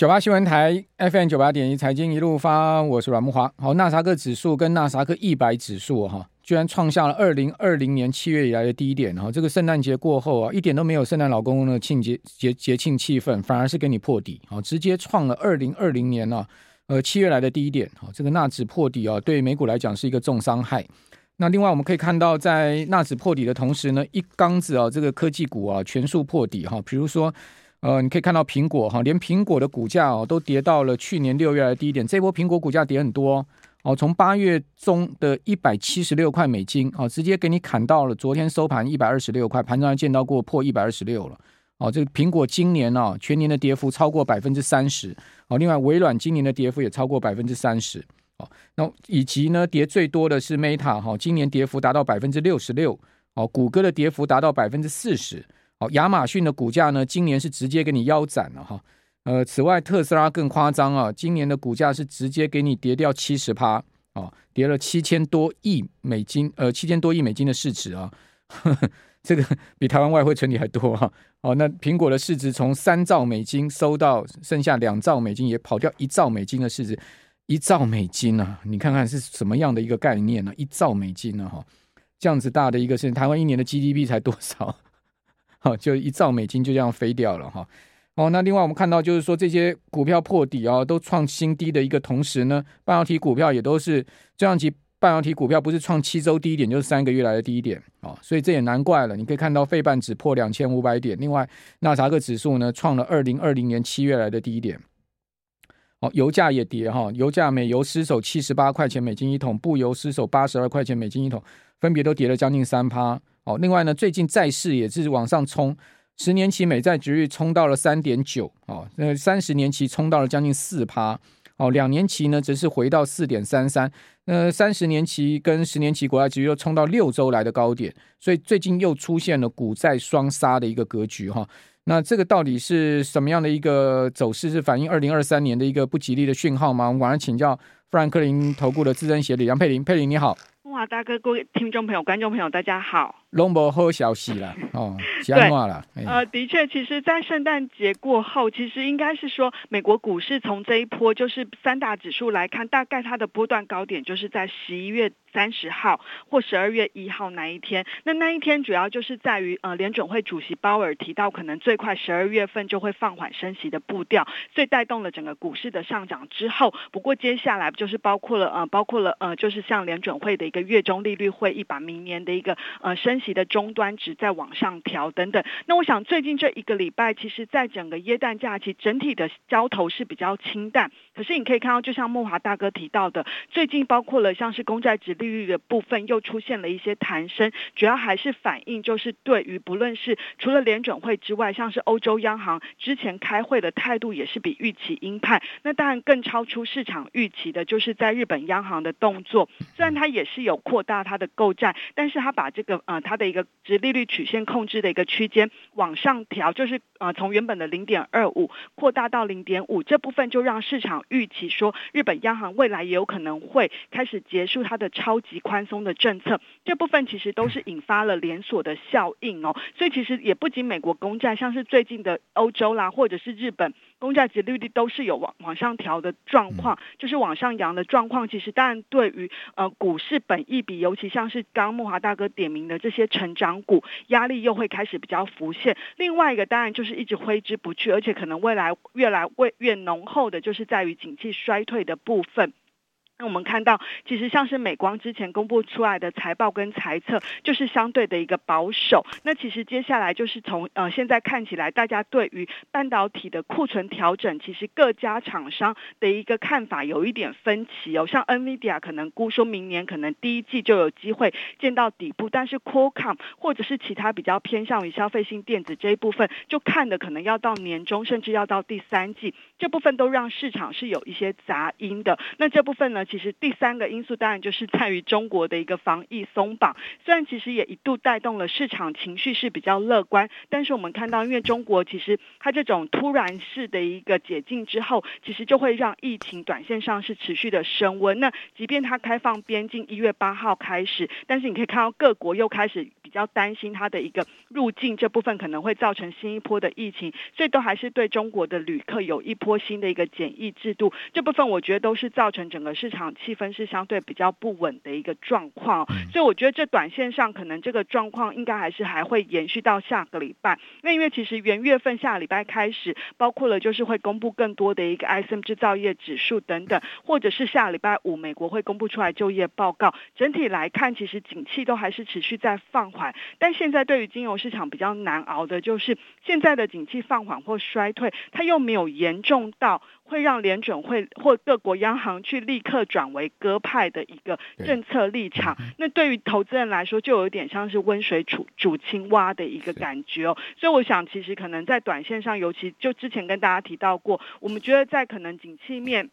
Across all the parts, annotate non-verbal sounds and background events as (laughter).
九八新闻台 FM 九八点一财经一路发，我是阮木华。好，纳斯克指数跟纳斯克一百指数哈，居然创下了二零二零年七月以来的低点哈。这个圣诞节过后啊，一点都没有圣诞老公公的庆节节节庆气氛，反而是给你破底啊，直接创了二零二零年呢呃七月来的低点。好，这个纳指破底啊，对美股来讲是一个重伤害。那另外我们可以看到，在纳指破底的同时呢，一缸子啊，这个科技股啊全数破底哈，比如说。呃，你可以看到苹果哈，连苹果的股价哦都跌到了去年六月的低点。这波苹果股价跌很多哦，从八月中的一百七十六块美金哦，直接给你砍到了昨天收盘一百二十六块，盘中还见到过破一百二十六了哦。这个苹果今年呢，全年的跌幅超过百分之三十哦。另外，微软今年的跌幅也超过百分之三十哦。那以及呢，跌最多的是 Meta 哈，今年跌幅达到百分之六十六哦。谷歌的跌幅达到百分之四十。好，亚马逊的股价呢，今年是直接给你腰斩了哈。呃，此外，特斯拉更夸张啊，今年的股价是直接给你跌掉七十趴啊，跌了七千多亿美金，呃，七千多亿美金的市值啊，呵 (laughs) 呵这个比台湾外汇存底还多哈。哦，那苹果的市值从三兆美金收到剩下两兆美金，也跑掉一兆美金的市值，一兆美金啊，你看看是什么样的一个概念呢？一兆美金呢？哈，这样子大的一个事情，台湾一年的 GDP 才多少？好，就一兆美金就这样飞掉了哈。哦，那另外我们看到就是说这些股票破底啊，都创新低的一个同时呢，半导体股票也都是这样级，半导体股票不是创七周低点，就是三个月来的低点啊，所以这也难怪了。你可以看到费半指破两千五百点，另外纳斯达克指数呢创了二零二零年七月来的低点。哦，油价也跌哈，油价美油失守七十八块钱美金一桶，布油失守八十二块钱美金一桶，分别都跌了将近三趴。哦，另外呢，最近债市也是往上冲，十年期美债殖率冲到了三点九，哦，那三十年期冲到了将近四趴，哦，两年期呢则是回到四点三三，那三十年期跟十年期国债殖率又冲到六周来的高点，所以最近又出现了股债双杀的一个格局哈。那这个到底是什么样的一个走势？是反映二零二三年的一个不吉利的讯号吗？我们晚上请教富兰克林投顾的资深协理杨佩玲，佩玲你好。哇大哥，各位听众朋友、观众朋友，大家好。拢无好消息了 (laughs) 哦，讲话了。呃，的确，其实，在圣诞节过后，其实应该是说，美国股市从这一波就是三大指数来看，大概它的波段高点就是在十一月三十号或十二月一号那一天。那那一天主要就是在于呃，联准会主席鲍尔提到，可能最快十二月份就会放缓升息的步调，所以带动了整个股市的上涨。之后，不过接下来就是包括了呃，包括了呃，就是像联准会的一个月中利率会议，把明年的一个呃升息的终端值在往上调等等，那我想最近这一个礼拜，其实在整个耶诞假期，整体的交投是比较清淡。可是你可以看到，就像慕驊大哥提到的，最近包括了像是公债殖利率的部分，又出现了一些弹升，主要还是反映就是对于不论是除了联准会之外，像是欧洲央行之前开会的态度也是比预期鹰派。那当然更超出市场预期的，就是在日本央行的动作，虽然它也是有扩大它的购债，但是它把这个呃它的一个殖利率曲线控制的一个区间往上调，就是呃从原本的零点二五扩大到零点五，这部分就让市场预期说日本央行未来也有可能会开始结束它的超级宽松的政策，这部分其实都是引发了连锁的效应哦，所以其实也不仅美国公债，像是最近的欧洲啦，或者是日本。公债及利率都是有往往上调的状况，就是往上扬的状况。其实当然对于呃股市本益比，尤其像是刚刚木华大哥点名的这些成长股，压力又会开始比较浮现。另外一个当然就是一直挥之不去，而且可能未来越来越越浓厚的，就是在于景气衰退的部分。那我们看到，其实像是美光之前公布出来的财报跟财测，就是相对的一个保守。那其实接下来就是从呃现在看起来，大家对于半导体的库存调整，其实各家厂商的一个看法有一点分歧哦。像 NVIDIA 可能估说明年可能第一季就有机会见到底部，但是 Qualcomm 或者是其他比较偏向于消费性电子这一部分，就看的可能要到年中，甚至要到第三季，这部分都让市场是有一些杂音的。那这部分呢？其实第三个因素当然就是在于中国的一个防疫松绑，虽然其实也一度带动了市场情绪是比较乐观，但是我们看到，因为中国其实它这种突然式的一个解禁之后，其实就会让疫情短线上是持续的升温。那即便它开放边境一月八号开始，但是你可以看到各国又开始比较担心它的一个入境这部分可能会造成新一波的疫情，所以都还是对中国的旅客有一波新的一个检疫制度。这部分我觉得都是造成整个市场气氛是相对比较不稳的一个状况。所以我觉得这短线上可能这个状况应该还是还会延续到下个礼拜。那因为其实元月份下礼拜开始，包括了就是会公布更多的一个 ISM 制造业指数等等，或者是下礼拜五美国会公布出来就业报告。整体来看，其实景气都还是持续在放缓。但现在对于金融市场比较难熬的就是现在的景气放缓或衰退，它又没有严重到会让联准会或各国央行去立刻转为鸽派的一个政策立场。那对于投资人来说，就有点像是温水煮煮青蛙的一个感觉哦。所以我想，其实可能在短线上，尤其就之前跟大家提到过，我们觉得在可能景气面。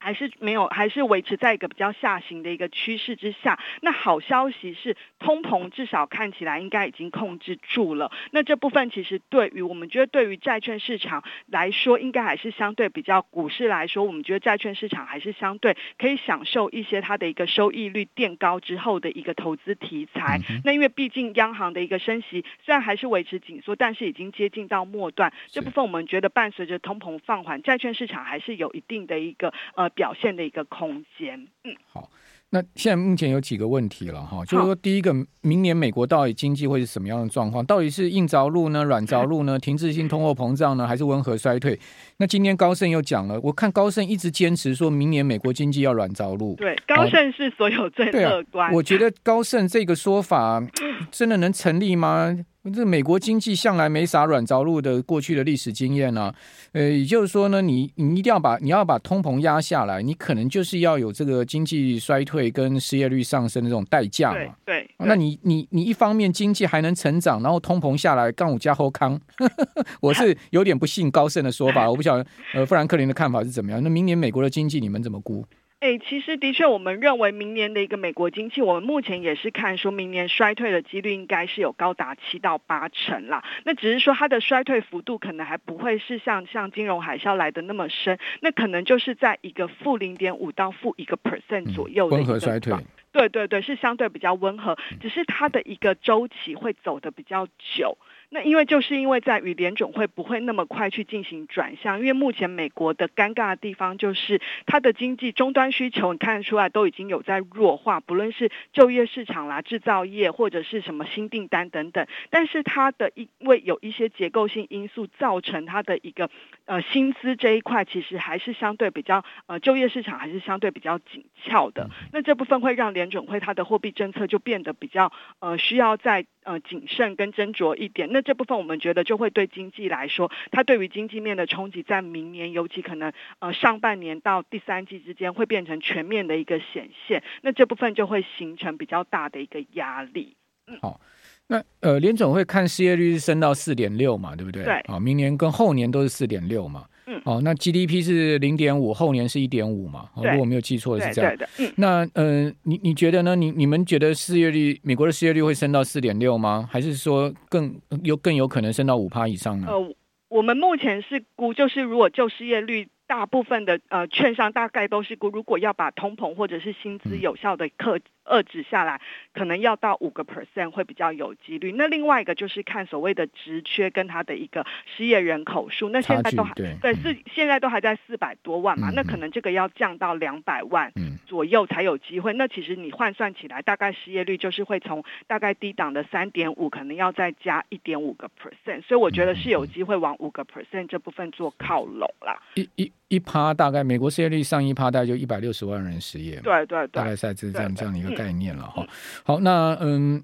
还是没有，还是维持在一个比较下行的一个趋势之下。那好消息是，通膨至少看起来应该已经控制住了。那这部分其实对于我们觉得，对于债券市场来说，应该还是相对比较股市来说，我们觉得债券市场还是相对可以享受一些它的一个收益率垫高之后的一个投资题材。那因为毕竟央行的一个升息虽然还是维持紧缩，但是已经接近到末段。这部分我们觉得伴随着通膨放缓，债券市场还是有一定的一个呃。表现的一个空间，嗯，好，那现在目前有几个问题了哈，就是说第一个，明年美国到底经济会是什么样的状况？到底是硬着陆呢，软着陆呢？(laughs) 停滞性通货膨胀呢，还是温和衰退？那今天高盛又讲了，我看高盛一直坚持说明年美国经济要软着陆，对，高盛是所有最乐观，啊。我觉得高盛这个说法 (laughs) 真的能成立吗？这美国经济向来没啥软着陆的过去的历史经验呢、啊，呃，也就是说呢，你你一定要把你要把通膨压下来，你可能就是要有这个经济衰退跟失业率上升的这种代价嘛。对，对那你你你一方面经济还能成长，然后通膨下来，杠五加后康，(laughs) 我是有点不信高盛的说法，我不晓得呃富兰克林的看法是怎么样。那明年美国的经济你们怎么估？哎，其实的确，我们认为明年的一个美国经济，我们目前也是看说明年衰退的几率应该是有高达七到八成啦。那只是说它的衰退幅度可能还不会是像像金融海啸来的那么深，那可能就是在一个负零点五到负一个 percent 左右的一个、嗯、温和衰退。对对对，是相对比较温和，只是它的一个周期会走的比较久。那因为就是因为在于联总会不会那么快去进行转向，因为目前美国的尴尬的地方就是它的经济终端需求，你看得出来都已经有在弱化，不论是就业市场啦、制造业或者是什么新订单等等，但是它的因为有一些结构性因素造成它的一个呃薪资这一块其实还是相对比较呃就业市场还是相对比较紧俏的，那这部分会让联准会它的货币政策就变得比较呃需要在。呃，谨慎跟斟酌一点，那这部分我们觉得就会对经济来说，它对于经济面的冲击，在明年尤其可能呃上半年到第三季之间会变成全面的一个显现，那这部分就会形成比较大的一个压力。嗯，好，那呃联总会看失业率是升到四点六嘛，对不对？对，好，明年跟后年都是四点六嘛。嗯，哦，那 GDP 是零点五，后年是一点五嘛？哦如果我没有记错的是这样。对的，嗯。那呃，你你觉得呢？你你们觉得失业率，美国的失业率会升到四点六吗？还是说更有更有可能升到五趴以上呢？呃，我们目前是估，就是如果就失业率。大部分的呃券商大概都是估，如果要把通膨或者是薪资有效的克遏制下来，可能要到五个 percent 会比较有几率。那另外一个就是看所谓的职缺跟它的一个失业人口数，那现在都还对，对是现在都还在四百多万嘛，嗯、那可能这个要降到两百万左右才有机会。嗯、那其实你换算起来，大概失业率就是会从大概低档的三点五，可能要再加一点五个 percent，所以我觉得是有机会往五个 percent 这部分做靠拢啦。一一。一趴大概美国失业率上一趴大概就一百六十万人失业，对对对，大概是这样这样的一个概念了哈。好，那嗯，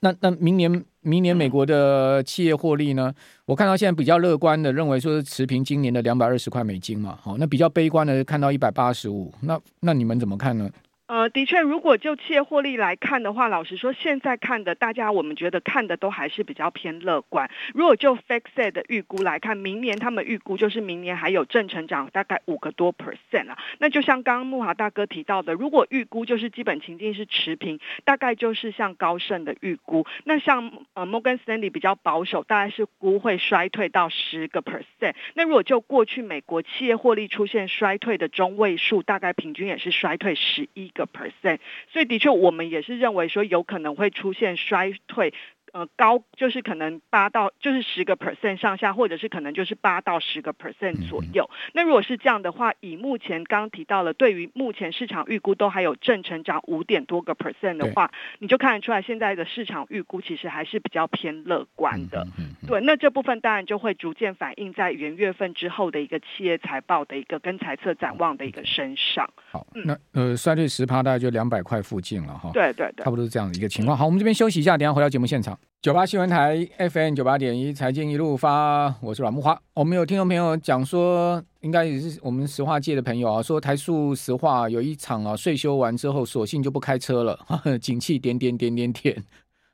那那明年明年美国的企业获利呢？嗯、我看到现在比较乐观的认为说是持平今年的两百二十块美金嘛。好，那比较悲观的看到一百八十五。那那你们怎么看呢？呃，的确，如果就企业获利来看的话，老实说，现在看的大家我们觉得看的都还是比较偏乐观。如果就 FactSet 的预估来看，明年他们预估就是明年还有正成长大概五个多 percent 啊。那就像刚刚慕驊大哥提到的，如果预估就是基本情境是持平，大概就是像高盛的预估。那像呃 Morgan Stanley 比较保守，大概是估会衰退到十个 percent。那如果就过去美国企业获利出现衰退的中位数，大概平均也是衰退十一个 percent，所以的确，我们也是认为说有可能会出现衰退。呃，高就是可能八到就是十个 percent 上下，或者是可能就是八到十个 percent 左右。嗯、那如果是这样的话，以目前刚刚提到了，对于目前市场预估都还有正成长五点多个 percent 的话，你就看得出来现在的市场预估其实还是比较偏乐观的。对，那这部分当然就会逐渐反映在元月份之后的一个企业财报的一个跟财测展望的一个身上。好，嗯、那呃衰退十趴大概就两百块附近了哈。对对对，差不多是这样的一个情况。好，我们这边休息一下，等下回到节目现场。九八新闻台 FM 九八点一财经一路发，我是阮木华。我们有听众朋友讲说，应该也是我们石化界的朋友啊，说台塑石化有一场啊税修完之后，索性就不开车了，(laughs) 景气点点点点点。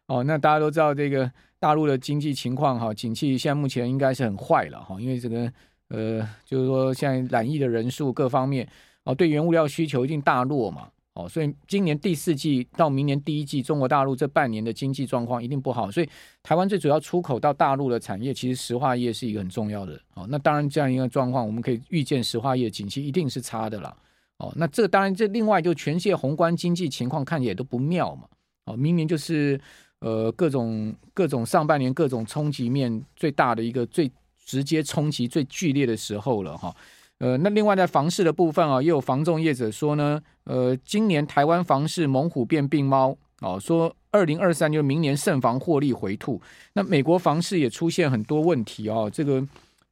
哦，那大家都知道这个大陆的经济情况哈，景气现在目前应该是很坏了哈，因为这个呃，就是说现在染疫的人数各方面哦，对原物料需求一定大落嘛。哦，所以今年第四季到明年第一季，中国大陆这半年的经济状况一定不好。所以台湾最主要出口到大陆的产业，其实石化业是一个很重要的。哦，那当然这样一个状况，我们可以预见石化业景气一定是差的啦。哦，那这当然这另外就全世界宏观经济情况看起来都不妙嘛。哦，明年就是呃各种各种上半年各种冲击面最大的一个最直接冲击最剧烈的时候了哈。呃，那另外在房市的部分啊，也有房仲业者说呢，呃，今年台湾房市猛虎变病猫哦，说二零二三就明年慎防获利回吐。那美国房市也出现很多问题哦，这个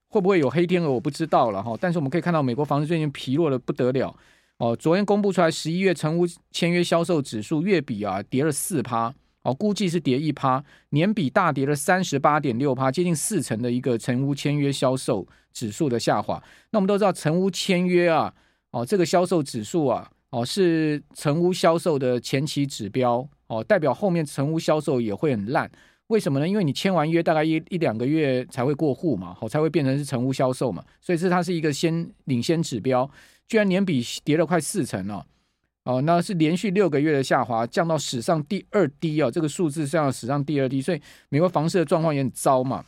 会不会有黑天鹅我不知道了哈。但是我们可以看到，美国房市最近疲弱的不得了哦。昨天公布出来十一月成屋签约销售指数月比啊跌了四趴。哦，估计是跌一趴，年比大跌了三十八点六趴，接近四成的一个成屋签约销售指数的下滑。那我们都知道，成屋签约啊，哦，这个销售指数啊，哦，是成屋销售的前期指标，哦，代表后面成屋销售也会很烂。为什么呢？因为你签完约大概一一两个月才会过户嘛，哦，才会变成是成屋销售嘛，所以是它是一个先领先指标，居然年比跌了快四成了。哦，那是连续六个月的下滑，降到史上第二低哦，这个数字是降到史上第二低，所以美国房市的状况也很糟嘛。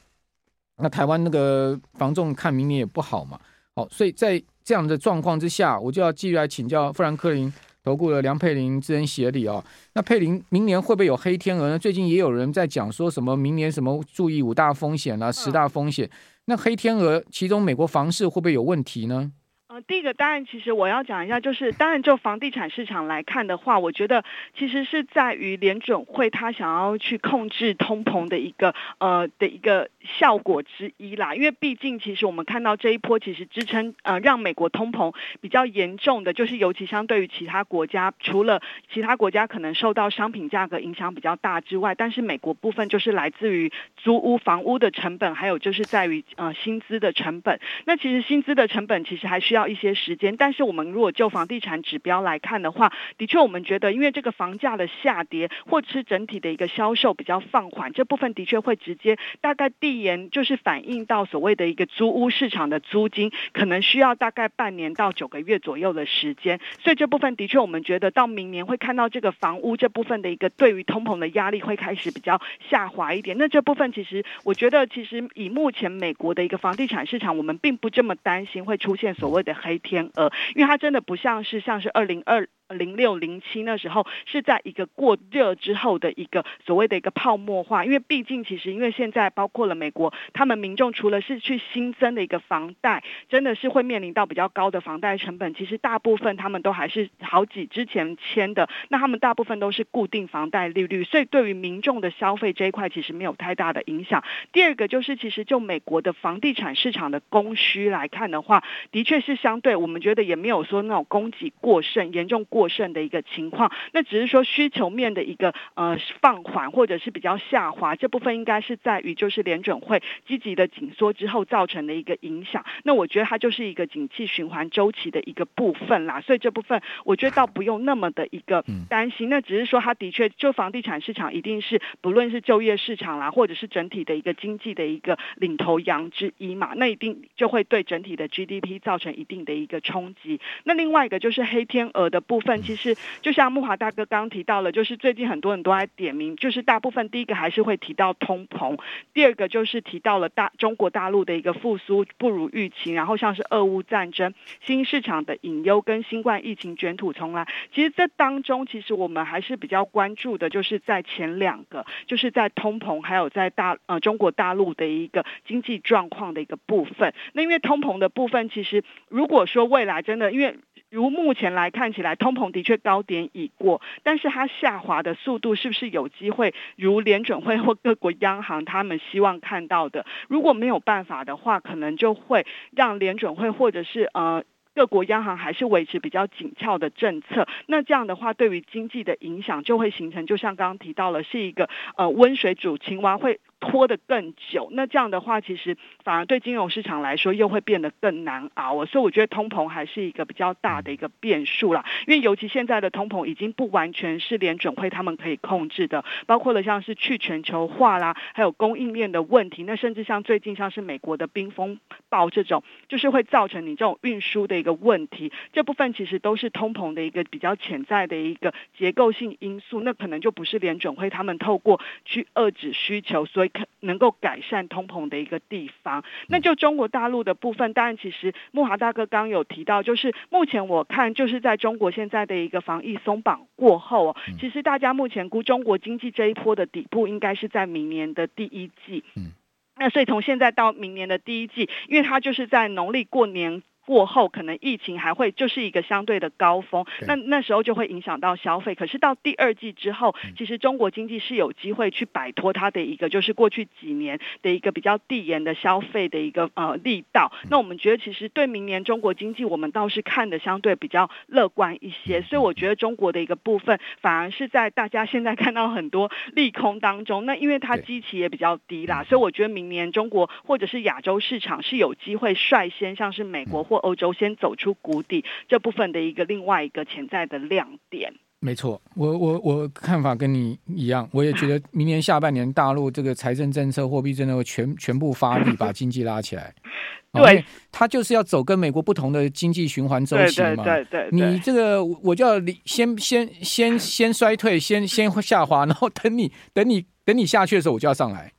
那台湾那个房仲看明年也不好嘛。好，所以在这样的状况之下，我就要继续来请教富兰克林投顾的梁佩玲资深协理哦。那佩玲，明年会不会有黑天鹅呢？最近也有人在讲说什么明年什么注意五大风险啊，十大风险。那黑天鹅其中美国房市会不会有问题呢？呃，第一个当然，其实我要讲一下，就是当然就房地产市场来看的话，我觉得其实是在于联准会他想要去控制通膨的一个呃的一个效果之一啦。因为毕竟其实我们看到这一波其实支撑呃让美国通膨比较严重的，就是尤其相对于其他国家，除了其他国家可能受到商品价格影响比较大之外，但是美国部分就是来自于租屋房屋的成本，还有就是在于呃薪资的成本。那其实薪资的成本其实还需要。一些时间，但是我们如果就房地产指标来看的话，的确我们觉得，因为这个房价的下跌，或者是整体的一个销售比较放缓，这部分的确会直接大概第递延，就是反映到所谓的一个租屋市场的租金，可能需要大概半年到九个月左右的时间。所以这部分的确我们觉得到明年会看到这个房屋这部分的一个对于通膨的压力会开始比较下滑一点。那这部分其实我觉得，其实以目前美国的一个房地产市场，我们并不这么担心会出现所谓的。黑天鹅，因为它真的不像是像是二零二。零六零七那时候是在一个过热之后的一个所谓的一个泡沫化，因为毕竟其实因为现在包括了美国，他们民众除了是去新增的一个房贷，真的是会面临到比较高的房贷成本。其实大部分他们都还是好几之前签的，那他们大部分都是固定房贷利率，所以对于民众的消费这一块其实没有太大的影响。第二个就是其实就美国的房地产市场的供需来看的话，的确是相对我们觉得也没有说那种供给过剩严重过。过剩的一个情况。那只是说需求面的一个呃放缓或者是比较下滑，这部分应该是在于就是联准会积极的紧缩之后造成的一个影响。那我觉得它就是一个景气循环周期的一个部分啦，所以这部分我觉得倒不用那么的一个担心。那只是说它的确就房地产市场一定是不论是就业市场啦，或者是整体的一个经济的一个领头羊之一嘛，那一定就会对整体的 GDP 造成一定的一个冲击。那另外一个就是黑天鹅的部分，其实就像木华大哥刚刚提到了，就是最近很多人都在点名，就是大部分第一个还是会提到通膨，第二个就是提到了大中国大陆的一个复苏不如预期，然后像是俄乌战争、新市场的隐忧跟新冠疫情卷土重来。其实这当中，其实我们还是比较关注的，就是在前两个，就是在通膨还有在大呃中国大陆的一个经济状况的一个部分。那因为通膨的部分，其实如果说未来真的因为如目前来看起来，通膨的确高点已过，但是它下滑的速度是不是有机会如联准会或各国央行他们希望看到的？如果没有办法的话，可能就会让联准会或者是呃各国央行还是维持比较紧俏的政策。那这样的话，对于经济的影响就会形成，就像刚刚提到了，是一个呃温水煮青蛙会。拖得更久，那这样的话，其实反而对金融市场来说又会变得更难熬。所以我觉得通膨还是一个比较大的一个变数啦。因为尤其现在的通膨已经不完全是联准会他们可以控制的，包括了像是去全球化啦，还有供应链的问题。那甚至像最近像是美国的冰风暴这种，就是会造成你这种运输的一个问题。这部分其实都是通膨的一个比较潜在的一个结构性因素。那可能就不是联准会他们透过去遏制需求，所以。可能够改善通膨的一个地方，那就中国大陆的部分，当然其实慕驊大哥刚有提到，就是目前我看就是在中国现在的一个防疫松绑过后，其实大家目前估中国经济这一波的底部应该是在明年的第一季，嗯，那所以从现在到明年的第一季，因为它就是在农历过年。过后可能疫情还会就是一个相对的高峰，那那时候就会影响到消费。可是到第二季之后，其实中国经济是有机会去摆脱它的一个就是过去几年的一个比较递延的消费的一个呃力道。那我们觉得其实对明年中国经济，我们倒是看的相对比较乐观一些。所以我觉得中国的一个部分反而是在大家现在看到很多利空当中。那因为它基期也比较低啦，所以我觉得明年中国或者是亚洲市场是有机会率先像是美国或欧洲先走出谷底，这部分的一个另外一个潜在的亮点。没错，我我我看法跟你一样，我也觉得明年下半年大陆这个财政政策、货币政策会全全部发力，把经济拉起来。(laughs) 对，他就是要走跟美国不同的经济循环周期嘛。对对，你这个我就要先先先先衰退，先先下滑，然后等你 (laughs) 等你等你下去的时候，我就要上来。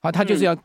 啊，他就是要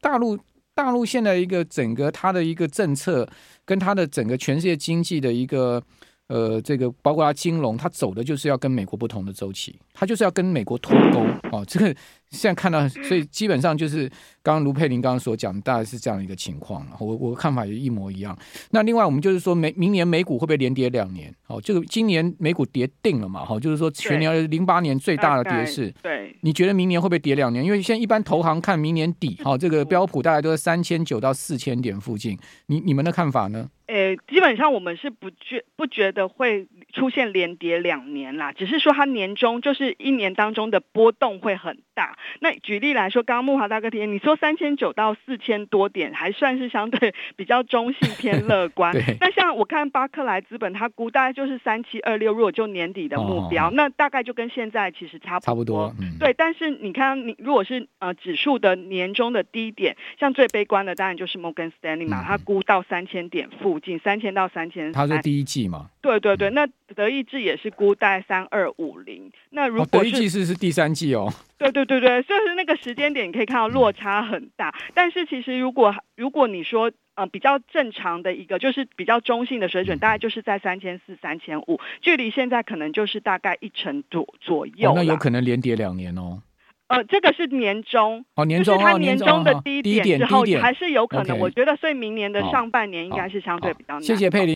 大陆。大陆现在一个整个它的一个政策，跟它的整个全世界经济的一个。呃，这个包括它金融，它走的就是要跟美国不同的周期，它就是要跟美国脱钩啊。这个现在看到，所以基本上就是刚刚卢佩林刚刚所讲，大概是这样一个情况了。我我看法也一模一样。那另外我们就是说，明明年美股会不会连跌两年？哦，这个今年美股跌定了嘛？哈，就是说全年零八年最大的跌势。对，你觉得明年会不会跌两年？因为现在一般投行看明年底，好，这个标普大概都是三千九到四千点附近。你你们的看法呢？呃，基本上我们是不觉不觉得会出现连跌两年啦，只是说它年终就是一年当中的波动会很大。那举例来说，刚刚木华大哥提，你说三千九到四千多点，还算是相对比较中性偏乐观。(laughs) 那像我看巴克莱资本，它估大概就是三七二六，如果就年底的目标，那大概就跟现在其实差不多。差不多。对，但是你看，你如果是呃指数的年终的低点，像最悲观的当然就是摩根斯丹利嘛，它估到三千点附。近三千到三千，他是第一季嘛？对对对，那德意志也是估带三二五零。那如果、哦、德意志是是第三季哦？对对对对，就是那个时间点，你可以看到落差很大。嗯、但是其实如果如果你说呃比较正常的一个，就是比较中性的水准，嗯、大概就是在三千四、三千五，距离现在可能就是大概一成左左右、哦。那有可能连跌两年哦。呃，这个是年终，哦，年终，就是它年终的低点之后，还是有可能。我觉得，所以明年的上半年应该是相对比较难。谢谢佩玲。